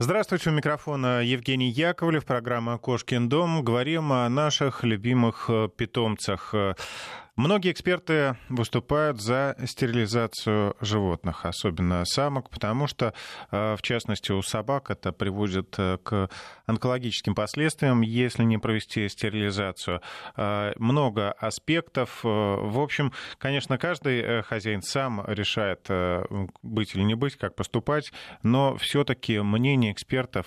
Здравствуйте, у микрофона Евгений Яковлев, программа «Кошкин дом». Говорим о наших любимых э, питомцах. Многие эксперты выступают за стерилизацию животных, особенно самок, потому что, э, в частности, у собак это приводит э, к онкологическим последствиям, если не провести стерилизацию. Э, много аспектов. В общем, конечно, каждый хозяин сам решает, быть или не быть, как поступать, но все-таки мнение экспертов,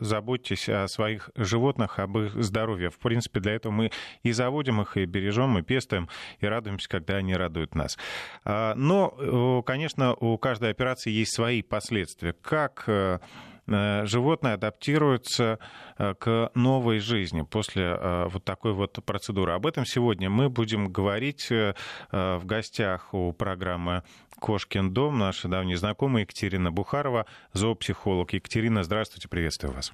заботьтесь о своих животных, об их здоровье. В принципе, для этого мы и заводим их, и бережем, и пестуем и радуемся, когда они радуют нас. А, но, конечно, у каждой операции есть свои последствия. Как э, э, животное адаптируется э, к новой жизни после вот такой вот процедуры. Об этом сегодня мы будем говорить в гостях у программы «Кошкин дом». Наша давняя знакомая Екатерина Бухарова, зоопсихолог. Екатерина, здравствуйте, приветствую вас.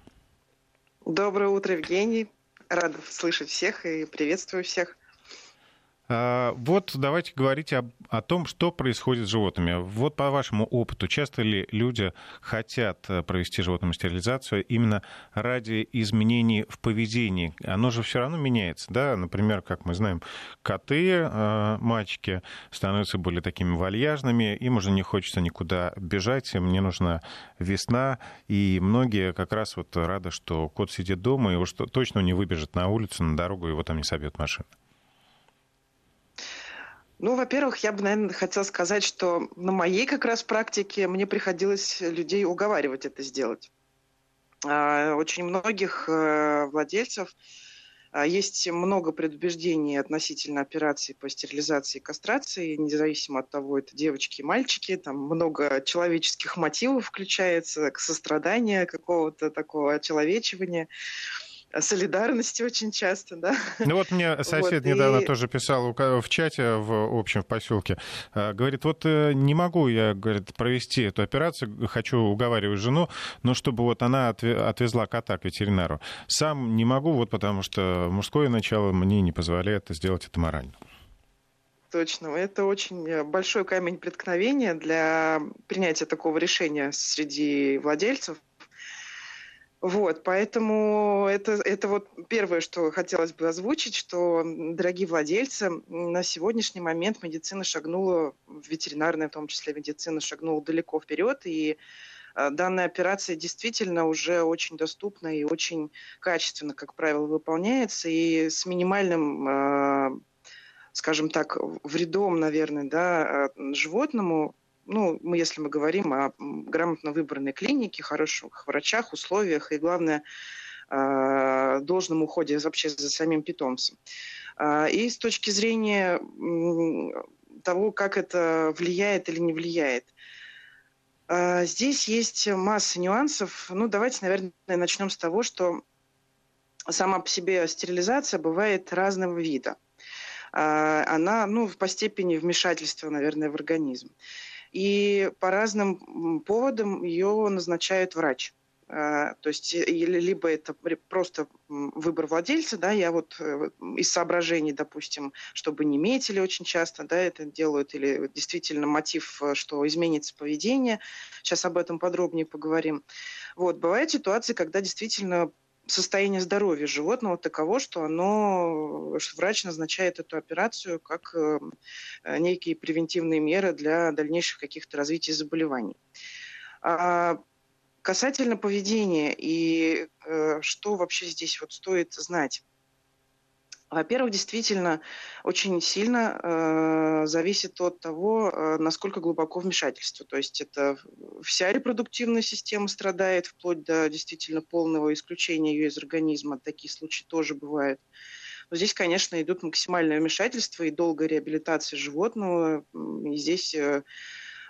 Доброе утро, Евгений. Рада слышать всех и приветствую всех. А, вот давайте говорить об, о том, что происходит с животными. Вот по вашему опыту, часто ли люди хотят э, провести животному стерилизацию именно ради изменений в поведении? Оно же все равно меняется, да? Например, как мы знаем, коты, э, мальчики становятся более такими вальяжными, им уже не хочется никуда бежать, им не нужна весна, и многие как раз вот рады, что кот сидит дома и уж точно не выбежит на улицу, на дорогу, его там не собьет машина. Ну, во-первых, я бы, наверное, хотела сказать, что на моей как раз практике мне приходилось людей уговаривать это сделать. А, очень многих э, владельцев а, есть много предубеждений относительно операций по стерилизации и кастрации, независимо от того, это девочки и мальчики, там много человеческих мотивов включается, сострадания, какого-то такого очеловечивания солидарности очень часто, да. Ну вот мне сосед вот, недавно и... тоже писал в чате в общем в поселке, э, говорит, вот э, не могу я, говорит, провести эту операцию, хочу уговаривать жену, но чтобы вот она отвезла кота к ветеринару. Сам не могу, вот потому что мужское начало мне не позволяет сделать это морально. Точно. Это очень э, большой камень преткновения для принятия такого решения среди владельцев, вот, поэтому это, это вот первое, что хотелось бы озвучить, что, дорогие владельцы, на сегодняшний момент медицина шагнула, ветеринарная в том числе медицина шагнула далеко вперед, и э, данная операция действительно уже очень доступна и очень качественно, как правило, выполняется, и с минимальным э, скажем так, вредом, наверное, да, э, животному ну, мы, если мы говорим о грамотно выбранной клинике, хороших врачах, условиях и, главное, а, должном уходе вообще за самим питомцем. А, и с точки зрения того, как это влияет или не влияет. А, здесь есть масса нюансов. Ну, давайте, наверное, начнем с того, что сама по себе стерилизация бывает разного вида. Она, ну, по степени вмешательства, наверное, в организм и по разным поводам ее назначает врач. А, то есть или либо это просто выбор владельца, да, я вот э, из соображений, допустим, чтобы не метили очень часто, да, это делают, или действительно мотив, э, что изменится поведение. Сейчас об этом подробнее поговорим. Вот, бывают ситуации, когда действительно состояние здоровья животного таково, что оно, что врач назначает эту операцию как э, некие превентивные меры для дальнейших каких-то развитий заболеваний. А касательно поведения и э, что вообще здесь вот стоит знать. Во-первых, действительно очень сильно э, зависит от того, э, насколько глубоко вмешательство. То есть это вся репродуктивная система страдает, вплоть до действительно полного исключения ее из организма. Такие случаи тоже бывают. Но здесь, конечно, идут максимальное вмешательство и долгая реабилитация животного. И здесь э,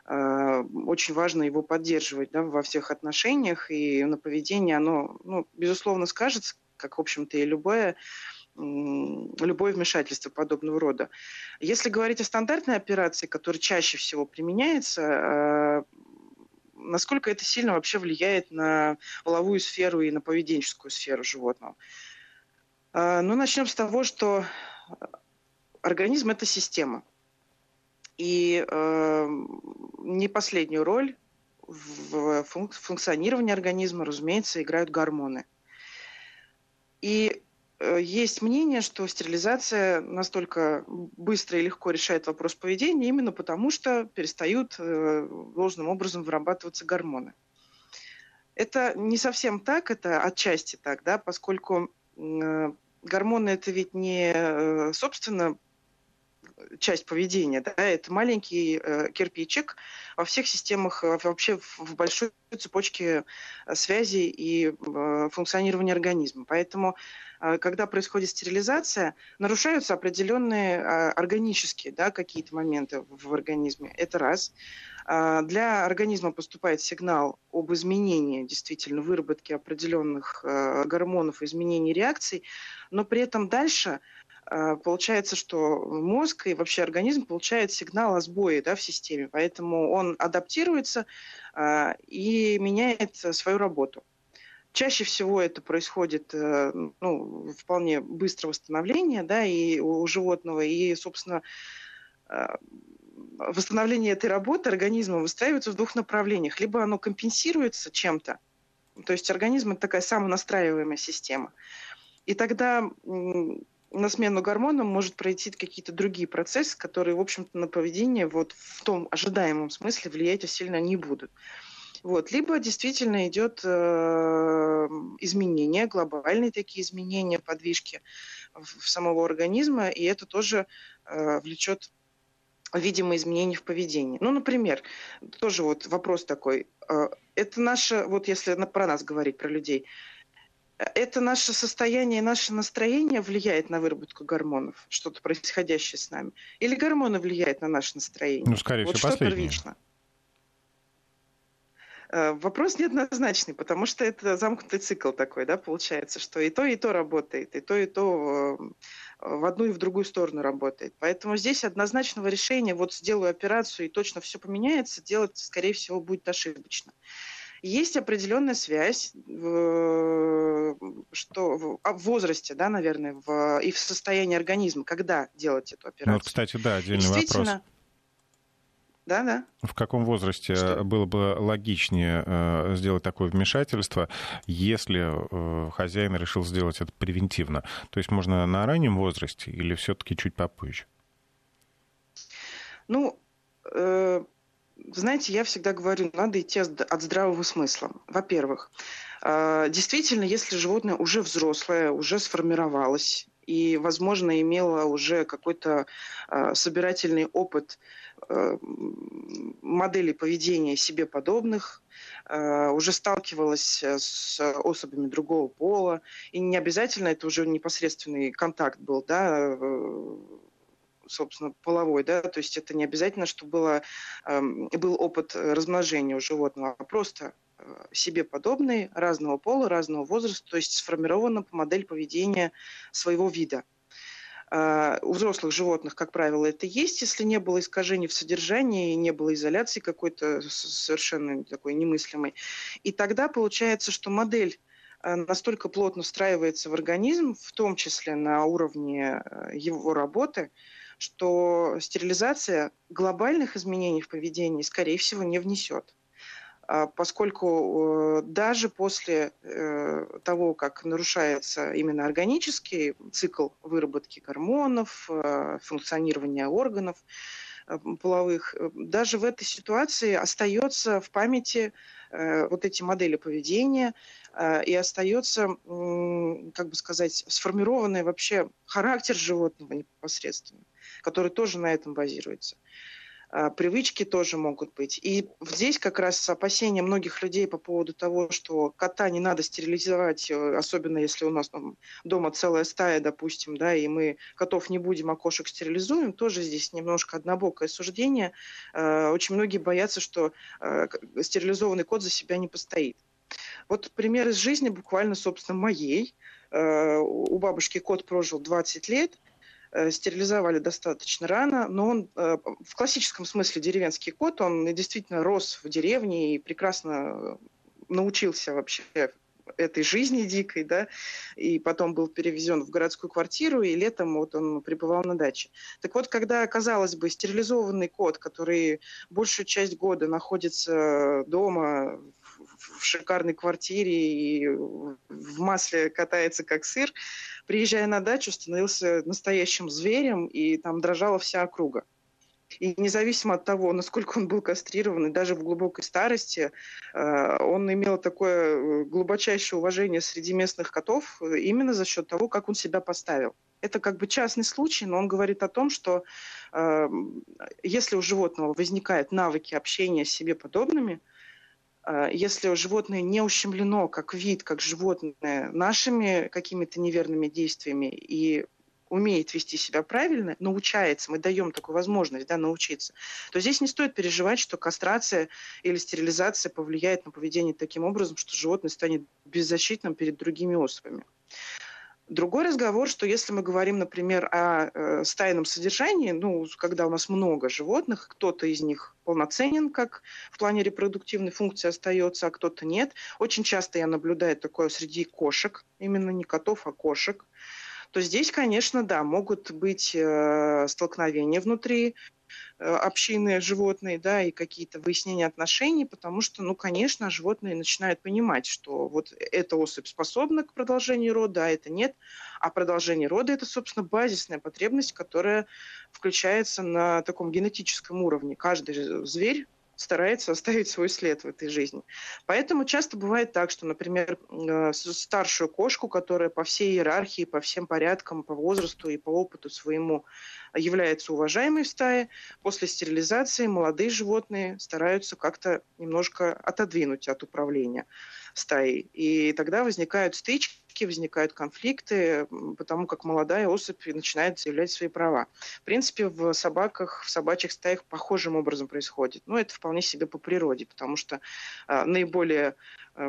э, очень важно его поддерживать да, во всех отношениях. И на поведение оно, ну, безусловно, скажется, как, в общем-то, и любое любое вмешательство подобного рода. Если говорить о стандартной операции, которая чаще всего применяется, э, насколько это сильно вообще влияет на половую сферу и на поведенческую сферу животного? Э, ну, начнем с того, что организм – это система. И э, не последнюю роль в функционировании организма, разумеется, играют гормоны. И есть мнение, что стерилизация настолько быстро и легко решает вопрос поведения именно потому, что перестают э, должным образом вырабатываться гормоны. Это не совсем так, это отчасти так, да, поскольку э, гормоны это ведь не, собственно, часть поведения, да, это маленький кирпичик во всех системах, вообще в большой цепочке связей и функционирования организма. Поэтому а, когда происходит стерилизация, нарушаются определенные а, органические да, какие-то моменты в организме. Это раз. А, для организма поступает сигнал об изменении действительно выработки определенных гормонов, изменении реакций, но при этом дальше получается, что мозг и вообще организм получает сигнал о сбое да, в системе, поэтому он адаптируется и меняет свою работу. Чаще всего это происходит э, ну, вполне быстро восстановление да, и у животного, и, собственно, э, восстановление этой работы организма выстраивается в двух направлениях. Либо оно компенсируется чем-то, то есть организм – это такая самонастраиваемая система. И тогда на смену гормонам может пройти какие-то другие процессы, которые, в общем-то, на поведение вот в том ожидаемом смысле влиять сильно не будут. Вот. Либо действительно идет э, изменение, глобальные такие изменения, подвижки в, в самого организма, и это тоже э, влечет видимые изменения в поведении. Ну, например, тоже вот вопрос такой. Э, это наше, вот если про нас говорить, про людей, это наше состояние, наше настроение влияет на выработку гормонов, что-то происходящее с нами? Или гормоны влияют на наше настроение? Ну, скорее вот всего, что последнее. первично? Э, вопрос неоднозначный, потому что это замкнутый цикл такой, да, получается, что и то, и то работает, и то, и то э, в одну и в другую сторону работает. Поэтому здесь однозначного решения, вот сделаю операцию и точно все поменяется, делать, скорее всего, будет ошибочно. Есть определенная связь что, в, а, в возрасте, да, наверное, в, и в состоянии организма, когда делать эту операцию. Ну, вот, кстати, да, отдельный вопрос да, да. В каком возрасте Что? было бы логичнее э, сделать такое вмешательство, если э, хозяин решил сделать это превентивно? То есть можно на раннем возрасте или все-таки чуть попозже? Ну, э, знаете, я всегда говорю, надо идти от здравого смысла. Во-первых, э, действительно, если животное уже взрослое, уже сформировалось, и, возможно, имела уже какой-то э, собирательный опыт э, моделей поведения себе подобных, э, уже сталкивалась с особями другого пола, и не обязательно это уже непосредственный контакт был, да, собственно, половой, да, то есть это не обязательно, что было, был опыт размножения у животного, а просто Э, себе подобные, разного пола, разного возраста, то есть сформирована модель поведения своего вида. Uh, у взрослых животных, как правило, это есть, если не было искажений в содержании, не было изоляции какой-то совершенно такой немыслимой. И тогда получается, что модель э, настолько плотно встраивается в организм, в том числе на уровне э, его работы, что стерилизация глобальных изменений в поведении, скорее всего, не внесет. А, поскольку э, даже после э, того, как нарушается именно органический цикл выработки гормонов, э, функционирования органов половых, даже в этой ситуации остается в памяти вот эти модели поведения и остается, как бы сказать, сформированный вообще характер животного непосредственно, который тоже на этом базируется. А, привычки тоже могут быть. И здесь как раз опасения многих людей по поводу того, что кота не надо стерилизовать, э, особенно если у нас там, дома целая стая, допустим, да, и мы котов не будем, а кошек стерилизуем, тоже здесь немножко однобокое суждение. Э, очень многие боятся, что э, стерилизованный кот за себя не постоит. Вот пример из жизни буквально, собственно, моей. У бабушки кот прожил 20 лет, стерилизовали достаточно рано, но он э, в классическом смысле деревенский кот, он действительно рос в деревне и прекрасно научился вообще этой жизни дикой, да, и потом был перевезен в городскую квартиру, и летом вот он пребывал на даче. Так вот, когда, казалось бы, стерилизованный кот, который большую часть года находится дома в шикарной квартире и в масле катается как сыр, приезжая на дачу, становился настоящим зверем, и там дрожала вся округа. И независимо от того, насколько он был кастрирован, и даже в глубокой старости, э, он имел такое э, глубочайшее уважение среди местных котов э, именно за счет того, как он себя поставил. Это как бы частный случай, но он говорит о том, что если у животного возникают навыки общения с себе подобными, если животное не ущемлено как вид, как животное нашими какими-то неверными действиями и умеет вести себя правильно, научается, мы даем такую возможность да, научиться, то здесь не стоит переживать, что кастрация или стерилизация повлияет на поведение таким образом, что животное станет беззащитным перед другими особями. Другой разговор, что если мы говорим, например, о э, стайном содержании, ну, когда у нас много животных, кто-то из них полноценен, как в плане репродуктивной функции остается, а кто-то нет. Очень часто я наблюдаю такое среди кошек, именно не котов, а кошек то здесь, конечно, да, могут быть э, столкновения внутри общины животные, да, и какие-то выяснения отношений, потому что, ну, конечно, животные начинают понимать, что вот эта особь способна к продолжению рода, а это нет, а продолжение рода – это, собственно, базисная потребность, которая включается на таком генетическом уровне. Каждый зверь старается оставить свой след в этой жизни. Поэтому часто бывает так, что, например, э, старшую кошку, которая по всей иерархии, по всем порядкам, по возрасту и по опыту своему является уважаемой в стае, после стерилизации молодые животные стараются как-то немножко отодвинуть от управления стаей. И тогда возникают стычки, возникают конфликты, потому как молодая особь начинает заявлять свои права. В принципе, в собаках, в собачьих стаях похожим образом происходит. Но это вполне себе по природе, потому что э, наиболее э,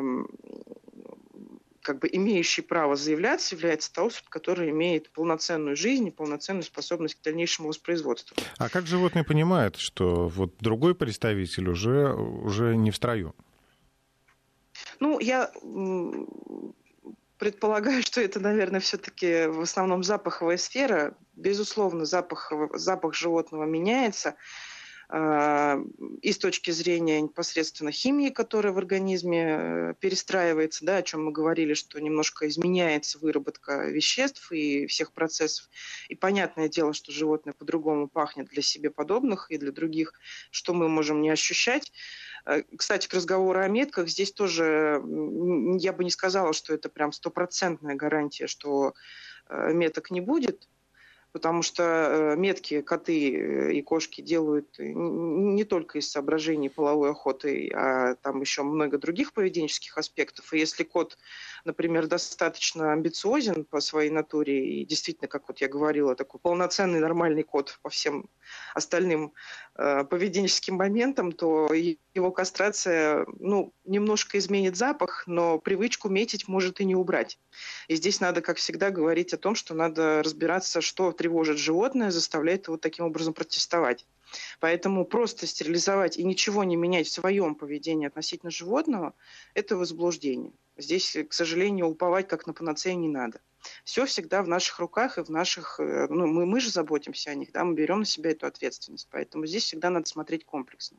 как бы имеющий право заявляться является та особь, которая имеет полноценную жизнь и полноценную способность к дальнейшему воспроизводству. А как животные понимают, что вот другой представитель уже, уже не в строю? Ну, я предполагаю, что это, наверное, все-таки в основном запаховая сфера. Безусловно, запах, запах животного меняется э, и с точки зрения непосредственно химии, которая в организме э, перестраивается, да, о чем мы говорили, что немножко изменяется выработка веществ и всех процессов. И понятное дело, что животное по-другому пахнет для себе подобных и для других, что мы можем не ощущать. Э, кстати, к разговору о метках, здесь тоже я бы не сказала, что это прям стопроцентная гарантия, что э, меток не будет потому что э, метки коты и кошки делают не только из соображений половой охоты, а там еще много других поведенческих аспектов. И если кот, например, достаточно амбициозен по своей натуре и действительно, как вот я говорила, такой полноценный нормальный кот по всем остальным поведенческим моментам, то его кастрация, ну, немножко изменит запах, но привычку метить может и не убрать. И здесь надо, как всегда, говорить о том, что надо разбираться, что тревожит животное, заставляет его таким образом протестовать. Поэтому просто стерилизовать и ничего не менять в своем поведении относительно животного – это возбуждение. Здесь, к сожалению, уповать как на панацею не надо. Все всегда в наших руках и в наших... Э, ну, мы, мы же заботимся о них, да, мы берем на себя эту ответственность. Поэтому здесь всегда надо смотреть комплексно.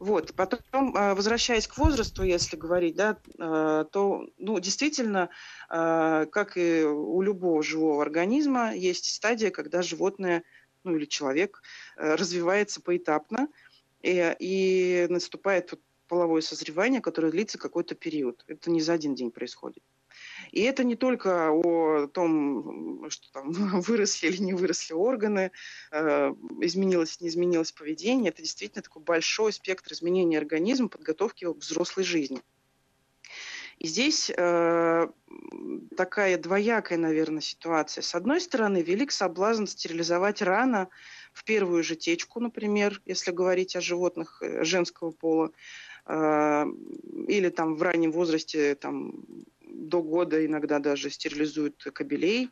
Вот. Потом, э, возвращаясь к возрасту, если говорить, да, э, то ну, действительно, как и у любого живого организма, есть стадия, когда животное ну, или человек развивается поэтапно, и, и наступает половое созревание, которое длится какой-то период. Это не за один день происходит. И это не только о том, что там выросли или не выросли органы, э, изменилось, не изменилось поведение. Это действительно такой большой спектр изменений организма, подготовки к взрослой жизни. И здесь э, такая двоякая, наверное, ситуация. С одной стороны, велик соблазн стерилизовать рано, в первую же течку, например, если говорить о животных э, женского пола, э, или там в раннем возрасте там, до года иногда даже стерилизуют кобелей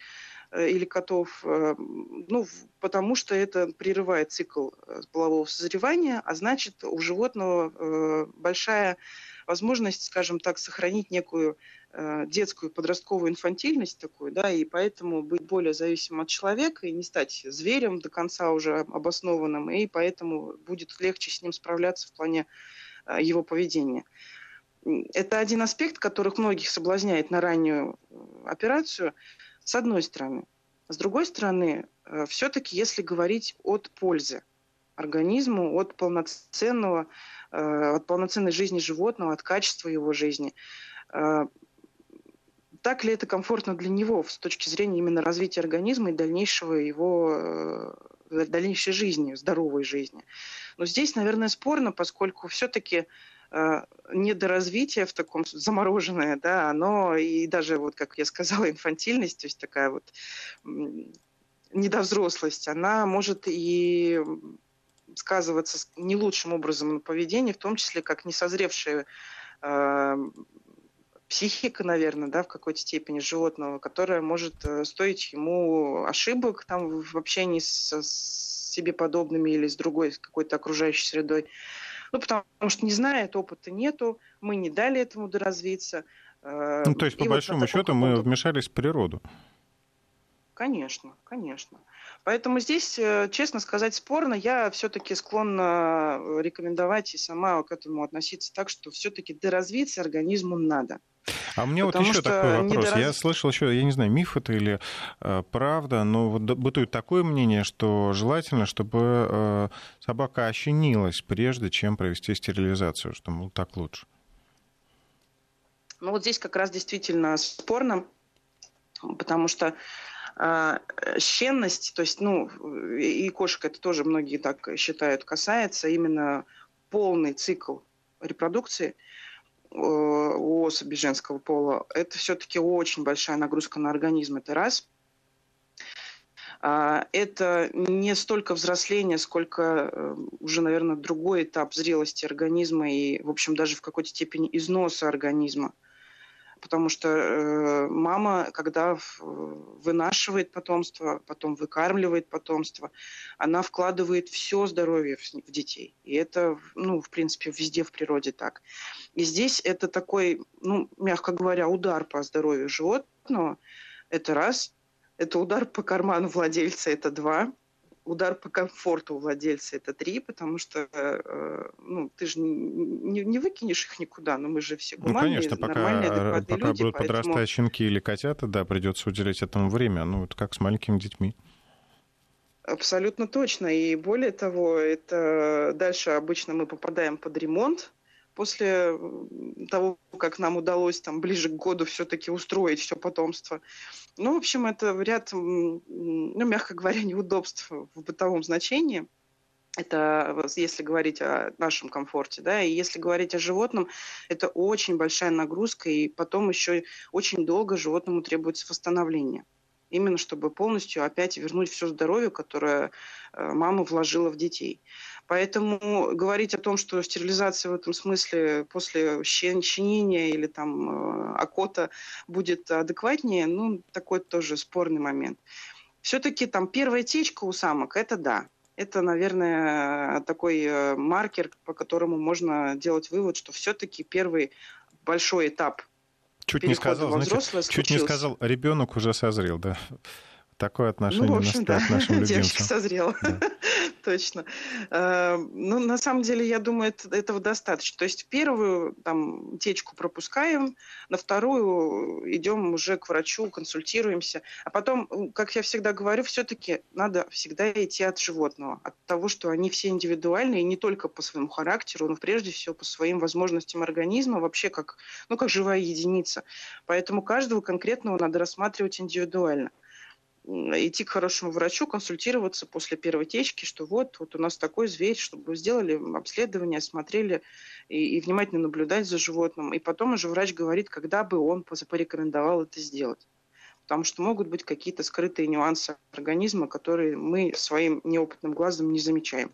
э, или котов, ну, потому что это прерывает цикл полового созревания, а значит у животного большая возможность, скажем так, сохранить некую детскую подростковую инфантильность такую, да, и поэтому быть более зависимым от человека и не стать зверем до конца уже обоснованным, и поэтому будет легче с ним справляться в плане э, его поведения. Это один аспект, который многих соблазняет на раннюю э, операцию, с одной стороны. С другой стороны, э, все-таки если говорить от пользы организму, от полноценного, э, от полноценной жизни животного, от качества его жизни, так ли это комфортно для него с точки зрения именно развития организма и дальнейшего его дальнейшей жизни, здоровой жизни. Но здесь, наверное, спорно, поскольку все-таки Э, недоразвитие в таком замороженное, да, оно и даже, вот как я сказала, инфантильность, то есть такая вот недовзрослость, она может и сказываться не лучшим образом на поведении, в том числе как несозревшая э, психика, наверное, да, в какой-то степени животного, которая может э, стоить ему ошибок там в общении с, с себе подобными или с другой какой-то окружающей средой. Ну, потому что не знает, опыта нету, мы не дали этому доразвиться. Э, ну, то есть, по большому вот счету, мы вмешались в природу. Конечно, конечно. Поэтому здесь, э, честно сказать, спорно. Я все-таки склонна рекомендовать и сама к этому относиться так, что все-таки доразвиться организму надо. А мне Потому вот еще такой вопрос. Недораз... Я слышал еще, я не знаю, миф это или э, правда, но вот бытует такое мнение, что желательно, чтобы э, собака ощенилась, прежде чем провести стерилизацию, что, мол, так лучше. Ну вот здесь как раз действительно спорно, потому что э, щенность, то есть, ну, и кошек это тоже многие так считают, касается именно полный цикл репродукции – у особи женского пола, это все-таки очень большая нагрузка на организм, это раз. А, это не столько взросление, сколько э, уже, наверное, другой этап зрелости организма и, в общем, даже в какой-то степени износа организма потому что э, мама, когда вынашивает потомство, потом выкармливает потомство, она вкладывает все здоровье в, в детей. И это, ну, в принципе, везде в природе так. И здесь это такой, ну, мягко говоря, удар по здоровью животного. Это раз. Это удар по карману владельца, это два удар по комфорту у владельца это три, потому что э, ну, ты же не, не выкинешь их никуда, но мы же все ну, гуманные, ну, конечно, пока, нормальные, адекватные пока люди. будут поэтому... подрастать щенки или котята, да, придется уделять этому время, ну, это как с маленькими детьми. Абсолютно точно. И более того, это дальше обычно мы попадаем под ремонт, после того, как нам удалось там ближе к году все-таки устроить все потомство. Ну, в общем, это ряд, ну, мягко говоря, неудобств в бытовом значении. Это если говорить о нашем комфорте, да, и если говорить о животном, это очень большая нагрузка, и потом еще очень долго животному требуется восстановление именно чтобы полностью опять вернуть все здоровье, которое э, мама вложила в детей. Поэтому говорить о том, что стерилизация в этом смысле после щенения или там э, окота будет адекватнее, ну, такой тоже спорный момент. Все-таки там первая течка у самок, это да, это, наверное, такой э, маркер, по которому можно делать вывод, что все-таки первый большой этап Чуть не сказал, значит, чуть не сказал, ребенок уже созрел, да. Такое отношение ну, в общем, да. к нашим любимцам. Девочка созрела. Да. Точно. Э, ну, на самом деле, я думаю, это, этого достаточно. То есть первую там, течку пропускаем, на вторую идем уже к врачу, консультируемся. А потом, как я всегда говорю, все-таки надо всегда идти от животного, от того, что они все индивидуальные, не только по своему характеру, но прежде всего по своим возможностям организма, вообще как, ну, как живая единица. Поэтому каждого конкретного надо рассматривать индивидуально идти к хорошему врачу, консультироваться после первой течки, что вот, вот у нас такой зверь, чтобы сделали обследование, осмотрели и, и внимательно наблюдать за животным. И потом уже врач говорит, когда бы он порекомендовал это сделать. Потому что могут быть какие-то скрытые нюансы организма, которые мы своим неопытным глазом не замечаем.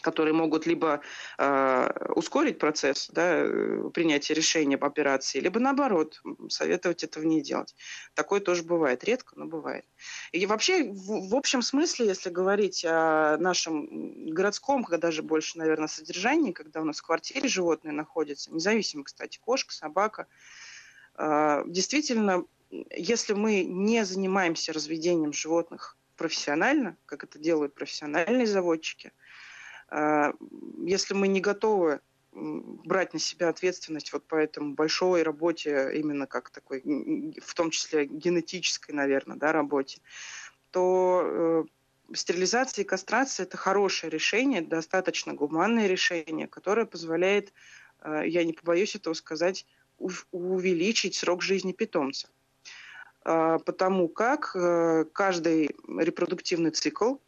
Которые могут либо э, ускорить процесс да, принятия решения по операции, либо наоборот, советовать этого не делать. Такое тоже бывает, редко, но бывает. И вообще, в, в общем смысле, если говорить о нашем городском, когда даже больше, наверное, содержании, когда у нас в квартире животные находятся, независимо, кстати, кошка, собака, э, действительно, если мы не занимаемся разведением животных профессионально, как это делают профессиональные заводчики, если мы не готовы брать на себя ответственность вот по этому большой работе, именно как такой, в том числе генетической, наверное, да, работе, то э, стерилизация и кастрация – это хорошее решение, достаточно гуманное решение, которое позволяет, э, я не побоюсь этого сказать, увеличить срок жизни питомца. Э, потому как э, каждый репродуктивный цикл –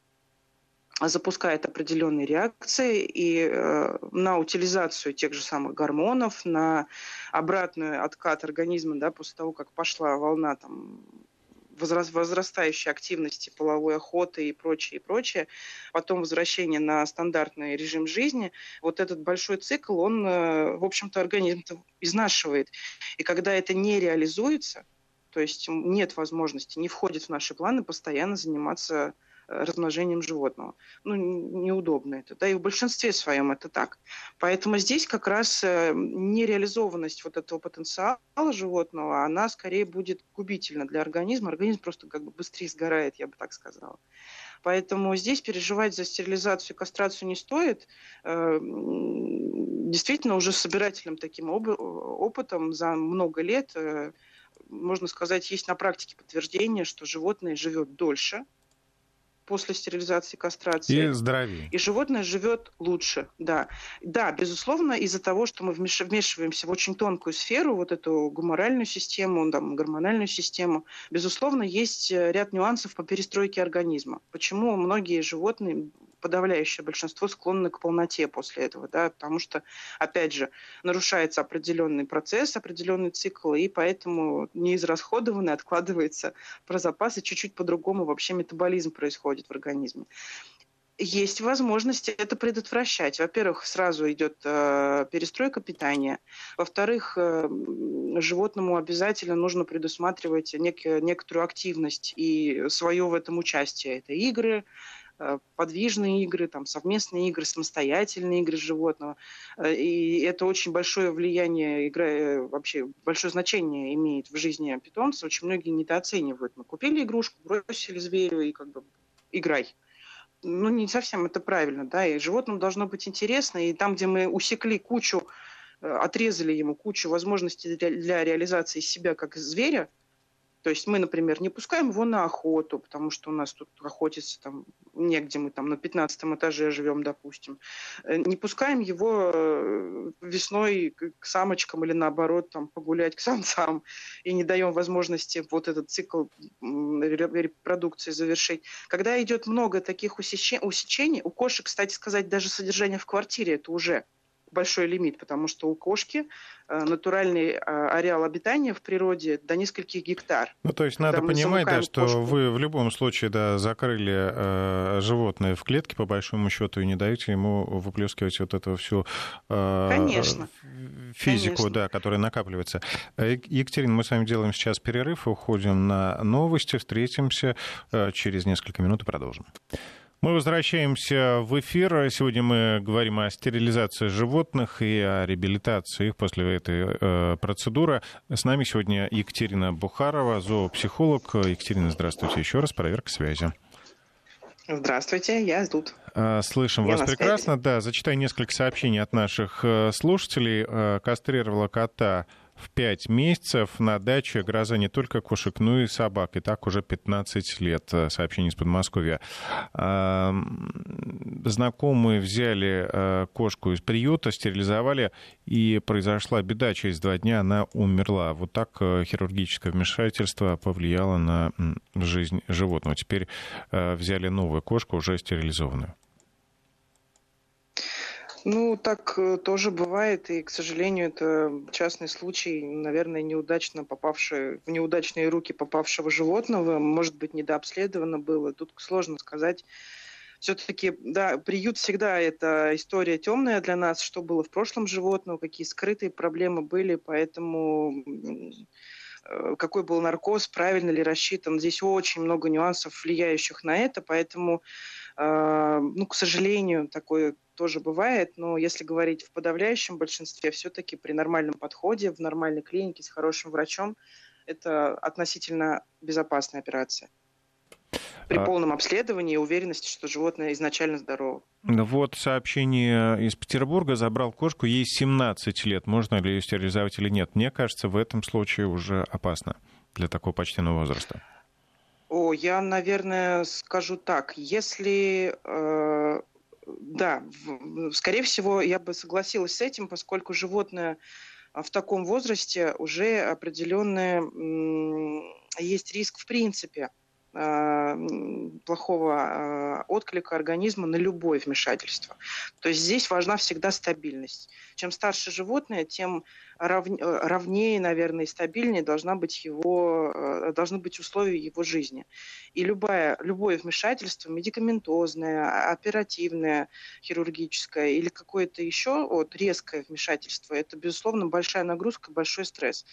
запускает определенные реакции и э, на утилизацию тех же самых гормонов, на обратный откат организма, да, после того, как пошла волна там, возрастающей активности половой охоты и прочее, и прочее, потом возвращение на стандартный режим жизни, вот этот большой цикл, он, э, в общем-то, организм изнашивает. И когда это не реализуется, то есть нет возможности, не входит в наши планы постоянно заниматься размножением животного. Ну, неудобно это. Да, и в большинстве своем это так. Поэтому здесь как раз э, нереализованность вот этого потенциала животного, она скорее будет губительна для организма. Организм просто как бы быстрее сгорает, я бы так сказала. Поэтому здесь переживать за стерилизацию и кастрацию не стоит. Э, действительно, уже собирательным таким опытом за много лет, э, можно сказать, есть на практике подтверждение, что животное живет дольше, после стерилизации, кастрации. И здоровее. И животное живет лучше, да. Да, безусловно, из-за того, что мы вмешиваемся в очень тонкую сферу, вот эту гуморальную систему, там, гормональную систему, безусловно, есть э, ряд нюансов по перестройке организма. Почему многие животные подавляющее большинство склонны к полноте после этого, да, потому что, опять же, нарушается определенный процесс, определенный цикл, и поэтому неизрасходованный откладывается про запасы, чуть-чуть по-другому вообще метаболизм происходит в организме есть возможность это предотвращать. Во-первых, сразу идет э, перестройка питания. Во-вторых, э, животному обязательно нужно предусматривать нек- некоторую активность и свое в этом участие. Это игры, подвижные игры, там, совместные игры, самостоятельные игры животного. Э, и это очень большое влияние, игра, э, вообще большое значение имеет в жизни питомца. Очень многие недооценивают. Мы купили игрушку, бросили зверю и как бы играй. Ну, не совсем это правильно, да, и животным должно быть интересно, и там, где мы усекли кучу, отрезали ему кучу возможностей для, для реализации себя как зверя, то есть мы, например, не пускаем его на охоту, потому что у нас тут охотиться там негде, мы там на 15 этаже живем, допустим. Э, не пускаем его э, весной к самочкам или наоборот там погулять к самцам и не даем возможности вот этот цикл репродукции завершить. Когда идет много таких усечений, у кошек, кстати сказать, даже содержание в квартире это уже большой лимит, потому что у кошки э, натуральный э, ареал обитания в природе до нескольких гектар. Ну, то есть надо понимать, да, что кошку. вы в любом случае да, закрыли э, животное в клетке, по большому счету, и не даете ему выплескивать вот эту всю э, Конечно. физику, Конечно. Да, которая накапливается. Э, Екатерина, мы с вами делаем сейчас перерыв, уходим на новости, встретимся через несколько минут и продолжим. Мы возвращаемся в эфир. Сегодня мы говорим о стерилизации животных и о реабилитации их после этой э, процедуры. С нами сегодня Екатерина Бухарова, зоопсихолог. Екатерина, здравствуйте еще раз. Проверка связи. Здравствуйте, я тут. А, слышим я вас прекрасно. Да, зачитаю несколько сообщений от наших э, слушателей. Э, кастрировала кота в 5 месяцев на даче гроза не только кошек, но и собак. И так уже 15 лет. Э, сообщение из Подмосковья. Знакомые взяли э, кошку из приюта, стерилизовали, и произошла беда. Через два дня она умерла. Вот так э, хирургическое вмешательство повлияло на жизнь животного. Теперь взяли новую кошку, уже стерилизованную. Ну, так э, тоже бывает, и, к сожалению, это частный случай, наверное, неудачно попавший, в неудачные руки попавшего животного, может быть, недообследовано было. Тут сложно сказать, все-таки, да, приют всегда это история темная для нас, что было в прошлом животном, какие скрытые проблемы были, поэтому э, какой был наркоз, правильно ли рассчитан. Здесь очень много нюансов, влияющих на это, поэтому, ну, к сожалению, такое тоже бывает, но если говорить в подавляющем большинстве, все-таки при нормальном подходе, в нормальной клинике с хорошим врачом, это относительно безопасная операция при а... полном обследовании и уверенности, что животное изначально здорово. Вот сообщение из Петербурга. Забрал кошку, ей 17 лет. Можно ли ее стерилизовать или нет? Мне кажется, в этом случае уже опасно для такого почтенного возраста. О, я, наверное, скажу так. Если... Э, да, в, скорее всего, я бы согласилась с этим, поскольку животное в таком возрасте уже определенный есть риск в принципе а, плохого а, отклика организма на любое вмешательство. То есть здесь важна всегда стабильность. Чем старше животное, тем рав... ровнее, наверное, и стабильнее должна быть его, а, должны быть условия его жизни. И любое, любое вмешательство, медикаментозное, оперативное, хирургическое или какое-то еще вот, резкое вмешательство, это, безусловно, большая нагрузка, большой стресс.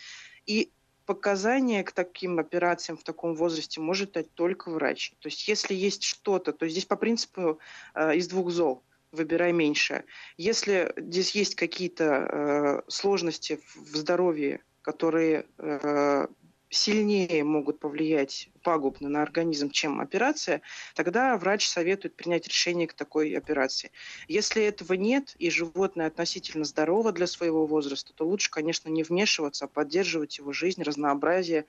И показания к таким операциям в таком возрасте может дать только врач. То есть если есть что-то, то здесь по принципу э, из двух зол выбирай меньшее. Если здесь есть какие-то э, сложности в здоровье, которые э, сильнее могут повлиять пагубно на организм, чем операция, тогда врач советует принять решение к такой операции. Если этого нет, и животное относительно здорово для своего возраста, то лучше, конечно, не вмешиваться, а поддерживать его жизнь, разнообразие,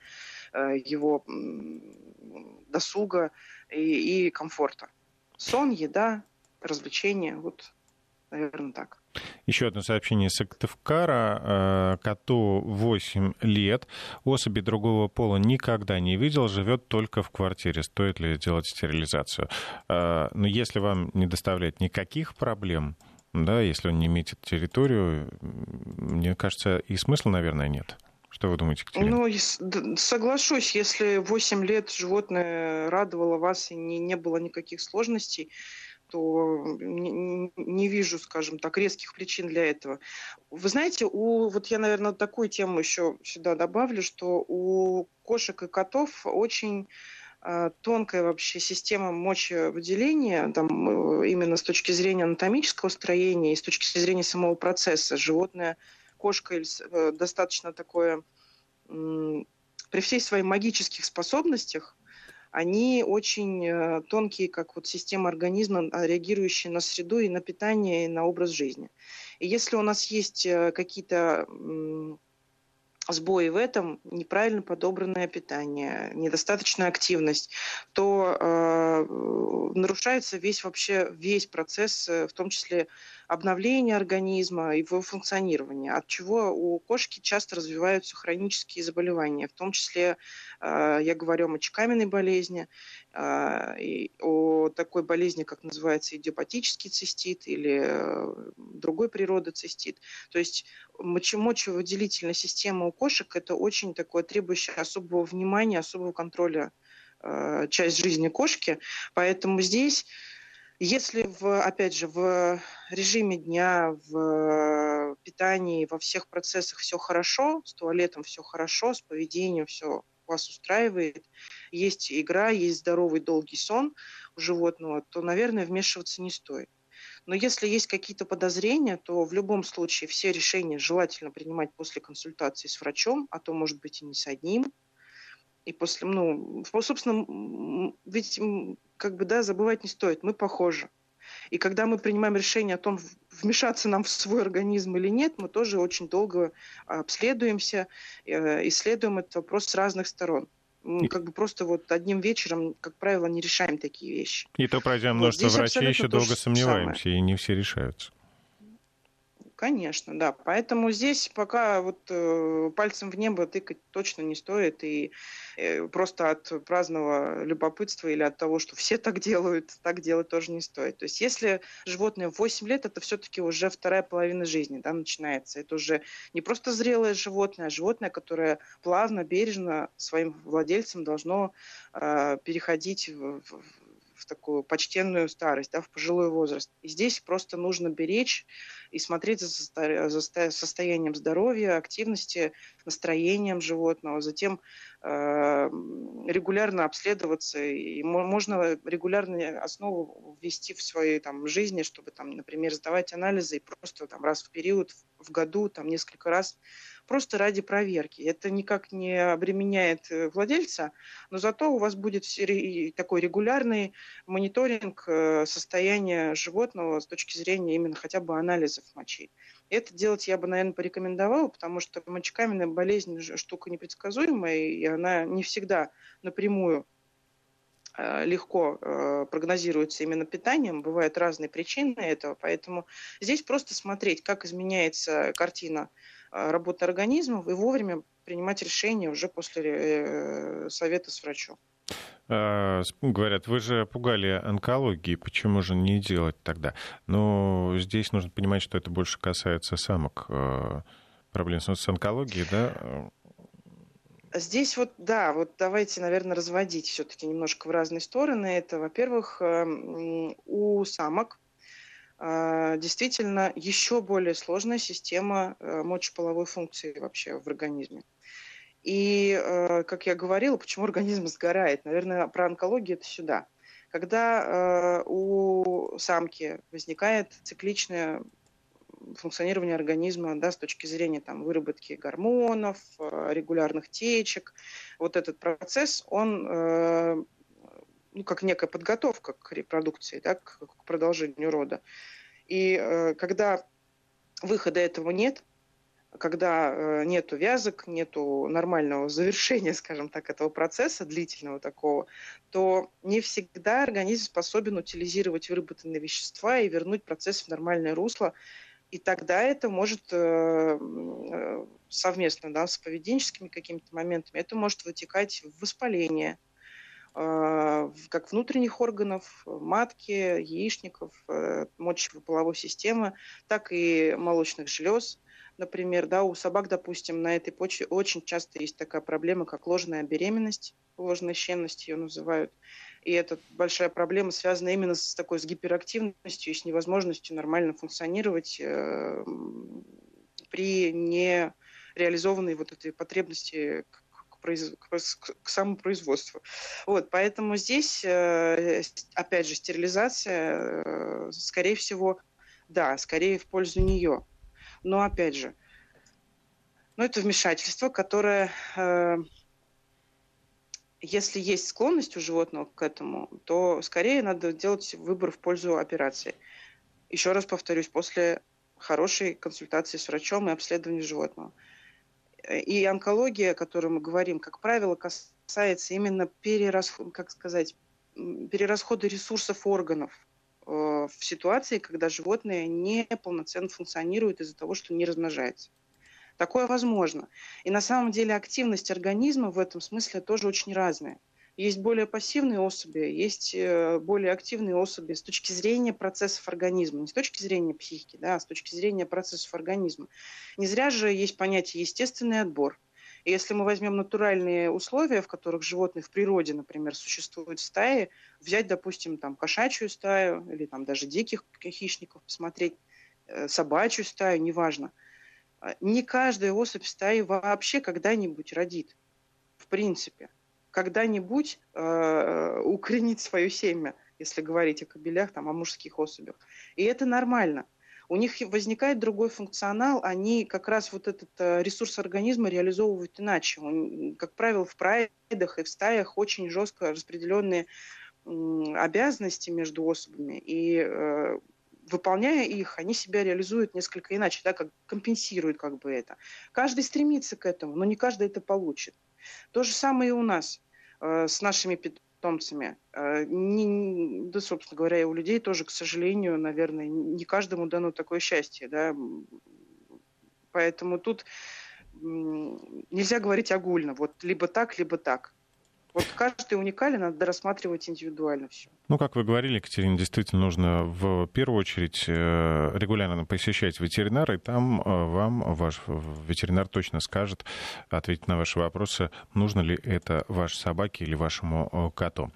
э, его досуга и, и комфорта. Сон, еда, развлечения, вот, наверное, так. Еще одно сообщение из Сыктывкара. Э, коту 8 лет. Особи другого пола никогда не видел, живет только в квартире. Стоит ли делать стерилизацию? Э, но если вам не доставляет никаких проблем, да, если он не метит территорию, мне кажется, и смысла, наверное, нет. Что вы думаете, Катерина? Ну, соглашусь, если 8 лет животное радовало вас и не, не было никаких сложностей, то не, не вижу, скажем так, резких причин для этого. Вы знаете, у, вот я, наверное, такую тему еще сюда добавлю, что у кошек и котов очень э, тонкая вообще система мочевыделения, там, э, именно с точки зрения анатомического строения и с точки зрения самого процесса. Животное, кошка э, достаточно такое, при всей своих магических способностях, они очень э, тонкие, как вот система организма, а, реагирующая на среду и на питание, и на образ жизни. И если у нас есть э, какие-то сбои в этом, неправильно подобранное питание, недостаточная активность, то э, нарушается весь вообще весь процесс, э, в том числе обновления организма его функционирования, от чего у кошки часто развиваются хронические заболевания, в том числе э, я говорю о мочекаменной болезни, э, о такой болезни, как называется идиопатический цистит или э, другой природы цистит. То есть мочемочевыделительная система у кошек – это очень такое требующее особого внимания, особого контроля э, часть жизни кошки. Поэтому здесь, если, в, опять же, в режиме дня, в питании, во всех процессах все хорошо, с туалетом все хорошо, с поведением все вас устраивает, есть игра, есть здоровый долгий сон у животного, то, наверное, вмешиваться не стоит. Но если есть какие-то подозрения, то в любом случае все решения желательно принимать после консультации с врачом, а то, может быть, и не с одним. И после, ну, собственно, ведь как бы, да, забывать не стоит, мы похожи. И когда мы принимаем решение о том, вмешаться нам в свой организм или нет, мы тоже очень долго обследуемся, э, исследуем этот вопрос с разных сторон. Мы как бы просто вот одним вечером, как правило, не решаем такие вещи. И то, пройдя множество вот врачей, еще долго сомневаемся, самое. и не все решаются. Конечно, да. Поэтому здесь пока вот э, пальцем в небо тыкать точно не стоит. И э, просто от праздного любопытства или от того, что все так делают, так делать тоже не стоит. То есть если животное в 8 лет, это все-таки уже вторая половина жизни да, начинается. Это уже не просто зрелое животное, а животное, которое плавно, бережно своим владельцам должно э, переходить в, в в такую почтенную старость, да, в пожилой возраст. И здесь просто нужно беречь и смотреть за, за состоянием здоровья, активности, настроением животного, затем э, регулярно обследоваться. И можно регулярно основу ввести в своей там, жизни, чтобы, там, например, сдавать анализы и просто там, раз в период, в году, там, несколько раз просто ради проверки. Это никак не обременяет э, владельца, но зато у вас будет такой регулярный мониторинг э, состояния животного с точки зрения именно хотя бы анализов мочи. Это делать я бы, наверное, порекомендовала, потому что мочекаменная болезнь штука непредсказуемая, и она не всегда напрямую э, легко прогнозируется именно питанием. Бывают разные причины этого, поэтому здесь просто смотреть, как изменяется картина работы организма и вовремя принимать решение уже после э, совета с врачом. А, говорят, вы же пугали онкологии, почему же не делать тогда? Но здесь нужно понимать, что это больше касается самок э, проблем с онкологией, да? Здесь вот, да, вот давайте, наверное, разводить все-таки немножко в разные стороны. Это, во-первых, эм, у самок а, действительно еще более сложная система э, мочеполовой функции вообще в организме. И, э, как я говорила, почему организм сгорает? Наверное, про онкологию это сюда. Когда э, у самки возникает цикличное функционирование организма да, с точки зрения там, выработки гормонов, регулярных течек, вот этот процесс, он ну, как некая подготовка к репродукции, да, к, к продолжению рода. И э, когда выхода этого нет, когда э, нету вязок, нету нормального завершения, скажем так, этого процесса, длительного такого, то не всегда организм способен утилизировать выработанные вещества и вернуть процесс в нормальное русло. И тогда это может э, э совместно да, с поведенческими какими-то моментами, это может вытекать в воспаление, как внутренних органов, матки, яичников, э, мочеполовой системы, так и молочных желез. Например, да, у собак, допустим, на этой почве очень часто есть такая проблема, как ложная беременность, ложная щенность ее называют. И это большая проблема связана именно с такой с гиперактивностью и с невозможностью нормально функционировать э, при нереализованной вот этой потребности произ... к самопроизводству. Вот, поэтому здесь, э, опять же, стерилизация, э, скорее всего, да, скорее в пользу нее. Но, опять же, ну, это вмешательство, которое, э, если есть склонность у животного к этому, то скорее надо делать выбор в пользу операции. Еще раз повторюсь, после хорошей консультации с врачом и обследования животного. И онкология, о которой мы говорим, как правило, касается именно перерасхода, как сказать, перерасхода ресурсов органов э, в ситуации, когда животное не полноценно функционирует из-за того, что не размножается. Такое возможно. И на самом деле активность организма в этом смысле тоже очень разная. Есть более пассивные особи, есть э, более активные особи с точки зрения процессов организма, не с точки зрения психики, да, а с точки зрения процессов организма. Не зря же есть понятие естественный отбор. И если мы возьмем натуральные условия, в которых животные в природе, например, существуют в стае, взять, допустим, там кошачью стаю или там даже диких хищников, посмотреть э, собачью стаю, неважно. А, не каждая особь стаи вообще когда-нибудь родит, в принципе когда-нибудь э, укоренить свое семя, если говорить о кобелях, там, о мужских особях. И это нормально. У них возникает другой функционал, они как раз вот этот э, ресурс организма реализовывают иначе. Он, как правило, в прайдах и в стаях очень жестко распределенные обязанности между особами. И э, выполняя их, они себя реализуют несколько иначе, да, как компенсируют как бы это. Каждый стремится к этому, но не каждый это получит. То же самое и у нас э, с нашими питомцами. Э, не, да, собственно говоря, и у людей тоже, к сожалению, наверное, не каждому дано такое счастье. Да? Поэтому тут нельзя говорить огульно. Вот либо так, либо так. Вот каждый уникален, надо рассматривать индивидуально все. Ну, как вы говорили, Екатерина, действительно нужно в первую очередь э, регулярно посещать ветеринара, и там э, вам ваш ветеринар точно скажет, ответить на ваши вопросы, нужно ли это вашей собаке или вашему э, коту.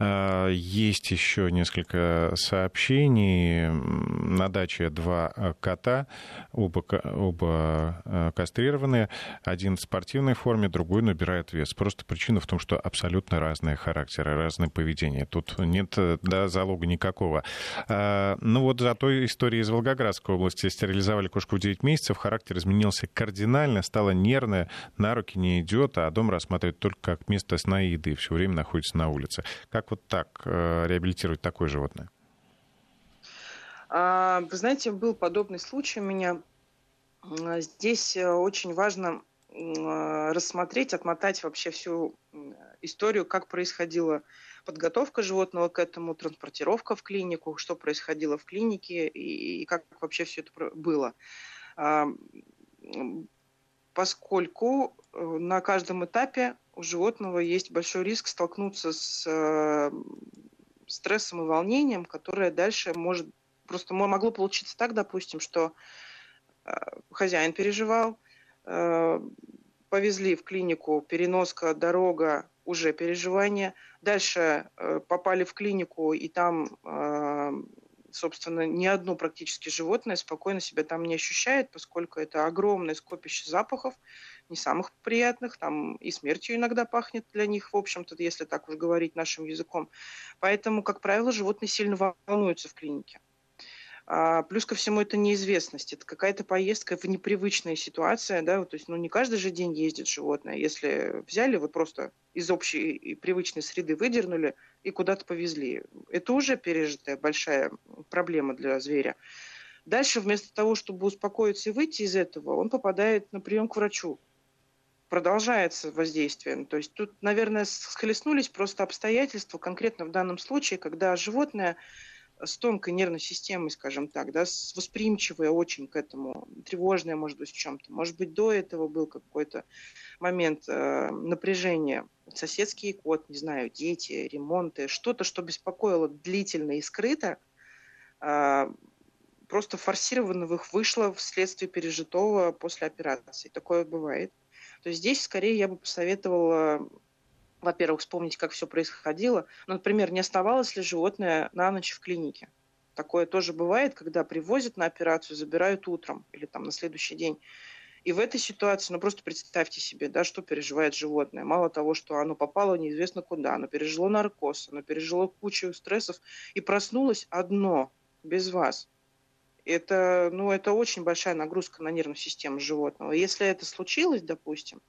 Есть еще несколько сообщений. На даче два кота, оба, оба кастрированные. Один в спортивной форме, другой набирает вес. Просто причина в том, что абсолютно разные характеры, разное поведение. Тут нет да, залога никакого. А, ну вот за той истории из Волгоградской области стерилизовали кошку в 9 месяцев, характер изменился кардинально, стала нервная, на руки не идет, а дом рассматривает только как место сна и еды, все время находится на улице. Как вот так э, реабилитировать такое животное? А, вы знаете, был подобный случай у меня. Здесь э, очень важно рассмотреть, отмотать вообще всю историю, как происходило подготовка животного к этому, транспортировка в клинику, что происходило в клинике и, как вообще все это было. Поскольку э, на каждом этапе у животного есть большой риск столкнуться с э, стрессом и волнением, которое дальше может просто могло получиться так, допустим, что э, хозяин переживал, повезли в клинику, переноска, дорога, уже переживания. Дальше э, попали в клинику, и там, э, собственно, ни одно практически животное спокойно себя там не ощущает, поскольку это огромное скопище запахов, не самых приятных, там и смертью иногда пахнет для них, в общем-то, если так уж говорить нашим языком. Поэтому, как правило, животные сильно волнуются в клинике. А, плюс ко всему это неизвестность, это какая-то поездка в непривычная ситуация, да, то есть, ну, не каждый же день ездит животное. Если взяли, вот просто из общей и привычной среды выдернули и куда-то повезли, это уже пережитая большая проблема для зверя. Дальше вместо того, чтобы успокоиться и выйти из этого, он попадает на прием к врачу. Продолжается воздействие. То есть тут, наверное, схлестнулись просто обстоятельства, конкретно в данном случае, когда животное с тонкой нервной системой, скажем так, да, с восприимчивая очень к этому, тревожная, может быть, в чем-то. Может быть, до этого был какой-то момент э, напряжения. Соседский кот, не знаю, дети, ремонты, что-то, что беспокоило длительно и скрыто, э, просто форсированно их вышло вследствие пережитого после операции. Такое бывает. То есть здесь скорее я бы посоветовала во-первых, вспомнить, как все происходило. Ну, например, не оставалось ли животное на ночь в клинике. Такое тоже бывает, когда привозят на операцию, забирают утром или там на следующий день. И в этой ситуации, ну просто представьте себе, да, что переживает животное. Мало того, что оно попало неизвестно куда, оно пережило наркоз, оно пережило кучу стрессов и проснулось одно, без вас. Это, ну, это очень большая нагрузка на нервную систему животного. Если это случилось, допустим,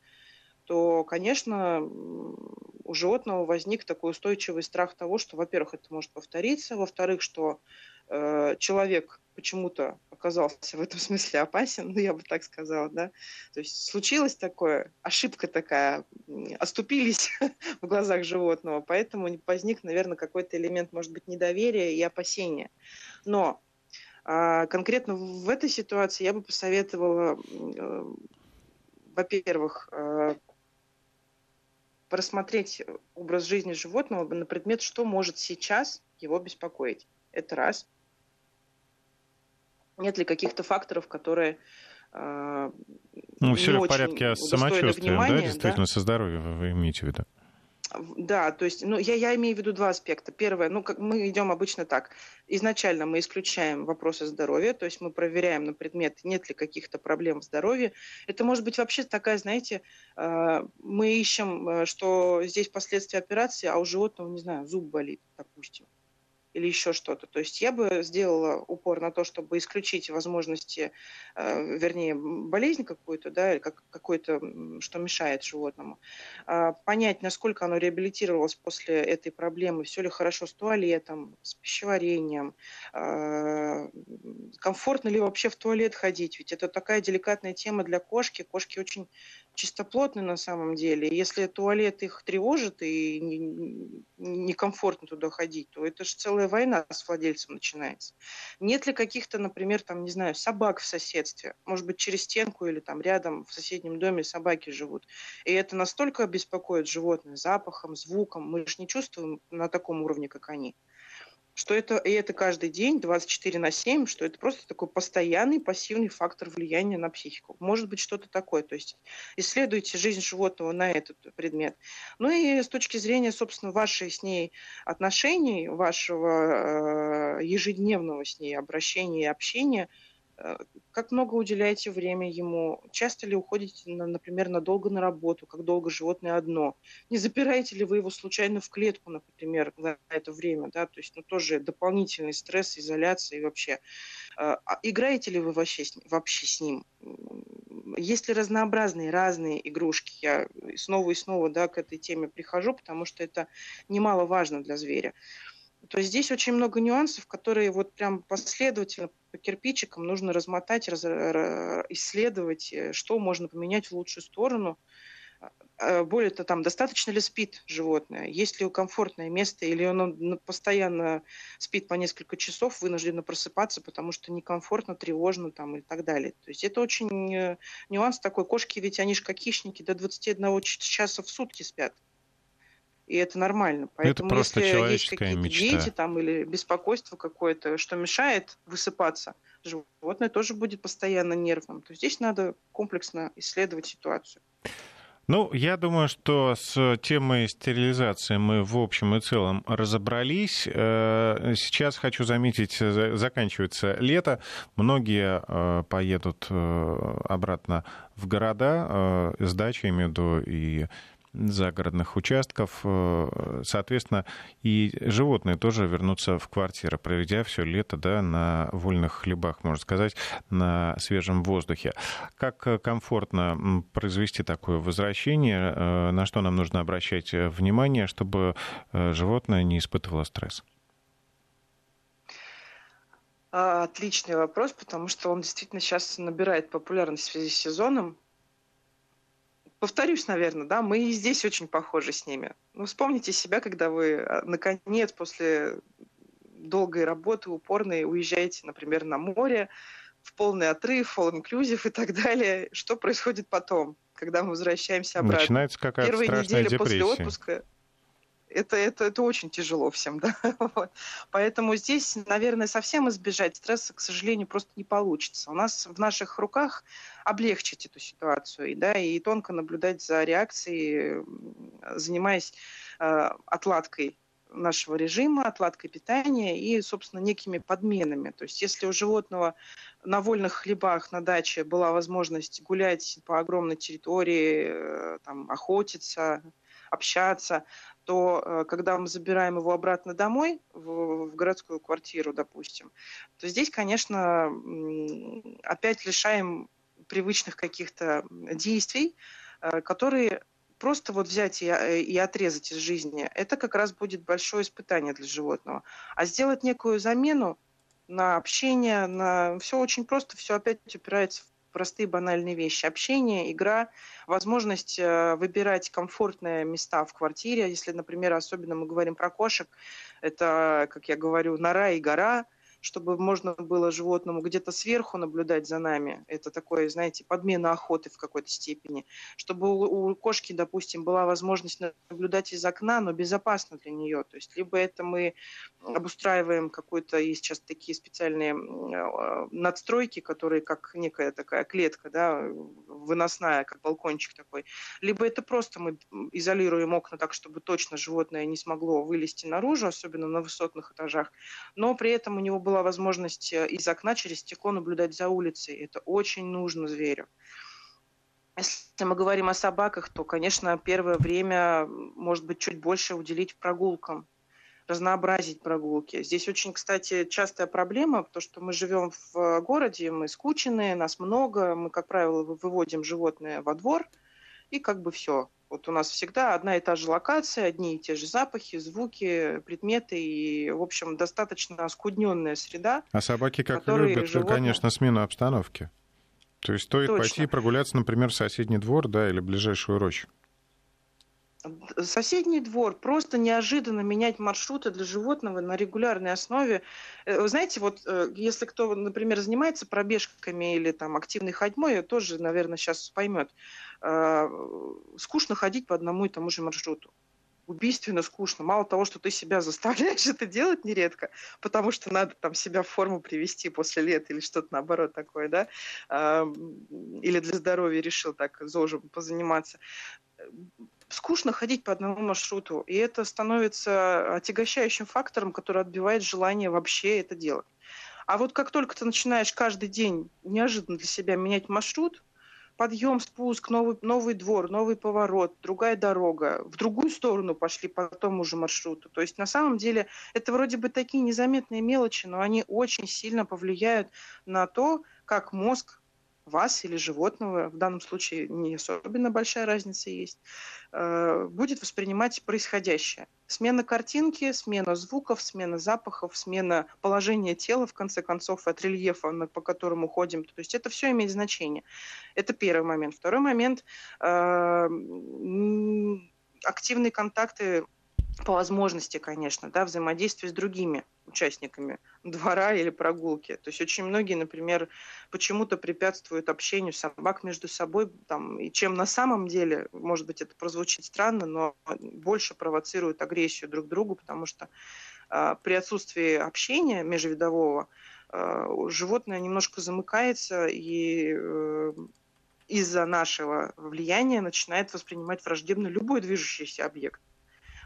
то, конечно, у животного возник такой устойчивый страх того, что, во-первых, это может повториться, во-вторых, что э, человек почему-то оказался в этом смысле опасен, ну, я бы так сказала, да. То есть случилось такое, ошибка такая, оступились в глазах животного, поэтому возник, наверное, какой-то элемент, может быть, недоверия и опасения. Но э, конкретно в этой ситуации я бы посоветовала, э, во-первых, э, просмотреть образ жизни животного на предмет, что может сейчас его беспокоить. Это раз. Нет ли каких-то факторов, которые э, ну, все ли в порядке с самочувствием, да, действительно, да? со здоровьем вы имеете в виду? Да, то есть, ну, я, я имею в виду два аспекта. Первое, ну, как мы идем обычно так. Изначально мы исключаем вопросы здоровья, то есть мы проверяем на предмет, нет ли каких-то проблем в здоровье. Это может быть вообще такая, знаете, э, мы ищем, э, что здесь последствия операции, а у животного, не знаю, зуб болит, допустим или еще что-то. То есть я бы сделала упор на то, чтобы исключить возможности, э, вернее, болезнь какую-то, да, как, какой-то, что мешает животному. Э, понять, насколько оно реабилитировалось после этой проблемы, все ли хорошо с туалетом, с пищеварением, э, комфортно ли вообще в туалет ходить, ведь это такая деликатная тема для кошки. Кошки очень чистоплотны на самом деле. Если туалет их тревожит и некомфортно туда ходить, то это же целая война с владельцем начинается. Нет ли каких-то, например, там, не знаю, собак в соседстве? Может быть, через стенку или там рядом в соседнем доме собаки живут. И это настолько беспокоит животное запахом, звуком. Мы же не чувствуем на таком уровне, как они. Что это, и это каждый день, 24 на 7, что это просто такой постоянный пассивный фактор влияния на психику. Может быть, что-то такое. То есть исследуйте жизнь животного на этот предмет. Ну и с точки зрения, собственно, вашей с ней отношений, вашего э, ежедневного с ней обращения и общения – как много уделяете время ему? Часто ли уходите, на, например, надолго на работу? Как долго животное одно? Не запираете ли вы его случайно в клетку, например, за это время? Да? То есть ну, тоже дополнительный стресс, изоляция и вообще. Э, а играете ли вы вообще вообще с ним? Есть ли разнообразные, разные игрушки? Я снова и снова да, к этой теме прихожу, потому что это немаловажно для зверя. То есть здесь очень много нюансов, которые вот прям последовательно по кирпичикам нужно размотать, раз, исследовать, э, что можно поменять в лучшую сторону. А, более того, там, достаточно ли спит животное, есть ли комфортное место, или оно постоянно спит по несколько часов, вынуждено просыпаться, потому что некомфортно, тревожно там, и так далее. То есть это очень э, нюанс такой. Кошки ведь, они же как хищники, до 21 часа в сутки спят и это нормально. Поэтому это просто если есть какие-то мечта. дети там, или беспокойство какое-то, что мешает высыпаться, животное тоже будет постоянно нервным. То есть здесь надо комплексно исследовать ситуацию. Ну, я думаю, что с темой стерилизации мы в общем и целом разобрались. Э, сейчас хочу заметить, заканчивается лето. Многие э, поедут э, обратно в города с имею в виду, и загородных участков. Э, соответственно, и животные тоже вернутся в квартиры, проведя все лето да, на вольных хлебах, можно сказать, на свежем воздухе. Как э, комфортно произвести такое возвращение? Э, на что нам нужно обращать внимание, чтобы животное не испытывало стресс? А, отличный вопрос, потому что он действительно сейчас набирает популярность в связи с сезоном повторюсь, наверное, да, мы и здесь очень похожи с ними. Ну, вспомните себя, когда вы, а, наконец, после долгой работы, упорной, уезжаете, например, на море, в полный отрыв, all inclusive и так далее. Что происходит потом, когда мы возвращаемся обратно? Начинается какая-то Первые страшная недели депрессия. после отпуска это, это, это очень тяжело всем, да. Вот. Поэтому здесь, наверное, совсем избежать стресса, к сожалению, просто не получится. У нас в наших руках облегчить эту ситуацию, да, и тонко наблюдать за реакцией, занимаясь э, отладкой нашего режима, отладкой питания и, собственно, некими подменами. То есть если у животного на вольных хлебах на даче была возможность гулять по огромной территории, э, там, охотиться, общаться, то э, когда мы забираем его обратно домой, в, в городскую квартиру, допустим, то здесь, конечно, опять лишаем привычных каких-то действий, э, которые просто вот взять и, э, и отрезать из жизни, это как раз будет большое испытание для животного. А сделать некую замену на общение, на все очень просто, все опять упирается в простые банальные вещи. Общение, игра, возможность э, выбирать комфортные места в квартире. Если, например, особенно мы говорим про кошек, это, как я говорю, нора и гора – чтобы можно было животному где-то сверху наблюдать за нами. Это такое, знаете, подмена охоты в какой-то степени. Чтобы у, у кошки, допустим, была возможность наблюдать из окна, но безопасно для нее. То есть либо это мы обустраиваем какой-то, есть сейчас такие специальные а, надстройки, которые как некая такая клетка, да, выносная, как балкончик такой. Либо это просто мы изолируем окна так, чтобы точно животное не смогло вылезти наружу, особенно на высотных этажах, но при этом у него была возможность э, из окна через стекло наблюдать за улицей. Это очень нужно зверю. Если мы говорим о собаках, то, конечно, первое время, может быть, чуть больше уделить прогулкам, разнообразить прогулки. Здесь очень, кстати, частая проблема, потому что мы живем в городе, мы скученные, нас много, мы, как правило, выводим животное во двор, и как бы все. Вот у нас всегда одна и та же локация, одни и те же запахи, звуки, предметы и, в общем, достаточно оскудненная среда. А собаки как любят, животные... конечно, смену обстановки. То есть стоит Точно. пойти прогуляться, например, в соседний двор, да, или ближайшую рощу. Соседний двор, просто неожиданно менять маршруты для животного на регулярной основе. Э, вы знаете, вот э, если кто, например, занимается пробежками или там активной ходьбой, тоже, наверное, сейчас поймет. Э, скучно ходить по одному и тому же маршруту. убийственно скучно. Мало того, что ты себя заставляешь это делать нередко, потому что надо там себя в форму привести после лет или что-то наоборот такое, да, или для здоровья решил так зожем позаниматься скучно ходить по одному маршруту, и это становится отягощающим фактором, который отбивает желание вообще это делать. А вот как только ты начинаешь каждый день неожиданно для себя менять маршрут, подъем, спуск, новый, новый двор, новый поворот, другая дорога, в другую сторону пошли по тому же маршруту. То есть на самом деле это вроде бы такие незаметные мелочи, но они очень сильно повлияют на то, как мозг вас или животного, в данном случае не особенно большая разница есть, э, будет воспринимать происходящее. Смена картинки, смена звуков, смена запахов, смена положения тела, в конце концов, от рельефа, по которому ходим. То есть это все имеет значение. Это первый момент. Второй момент э, активные контакты по возможности, конечно, да, взаимодействие с другими участниками двора или прогулки. То есть очень многие, например, почему-то препятствуют общению собак между собой, там, и чем на самом деле, может быть, это прозвучит странно, но больше провоцируют агрессию друг другу, потому что э, при отсутствии общения межвидового э, животное немножко замыкается и э, из-за нашего влияния начинает воспринимать враждебно любой движущийся объект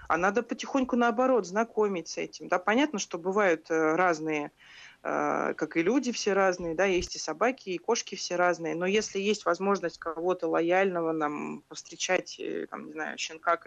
а надо потихоньку наоборот знакомить с этим. Да, понятно, что бывают э, разные Э, как и люди все разные, да, есть и собаки, и кошки все разные, но если есть возможность кого-то лояльного нам повстречать, э, там, не знаю, щенка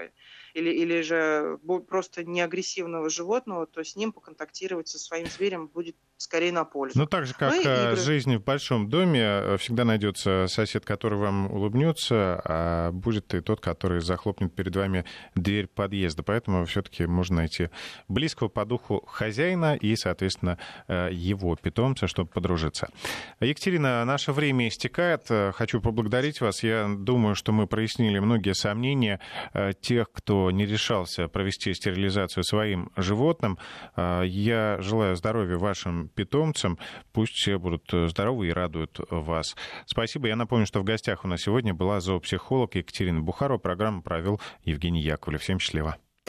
или, или же просто неагрессивного животного, то с ним поконтактировать со своим зверем будет скорее на пользу. Ну, так же, как ну, э, жизнь в большом доме, всегда найдется сосед, который вам улыбнется, а будет и тот, который захлопнет перед вами дверь подъезда. Поэтому все-таки можно найти близкого по духу хозяина и, соответственно, его питомца, чтобы подружиться. Екатерина, наше время истекает. Хочу поблагодарить вас. Я думаю, что мы прояснили многие сомнения э, тех, кто не решался провести стерилизацию своим животным. Э, я желаю здоровья вашим питомцам. Пусть все будут здоровы и радуют вас. Спасибо. Я напомню, что в гостях у нас сегодня была зоопсихолог Екатерина Бухарова. Программу провел Евгений Яковлев. Всем счастливо.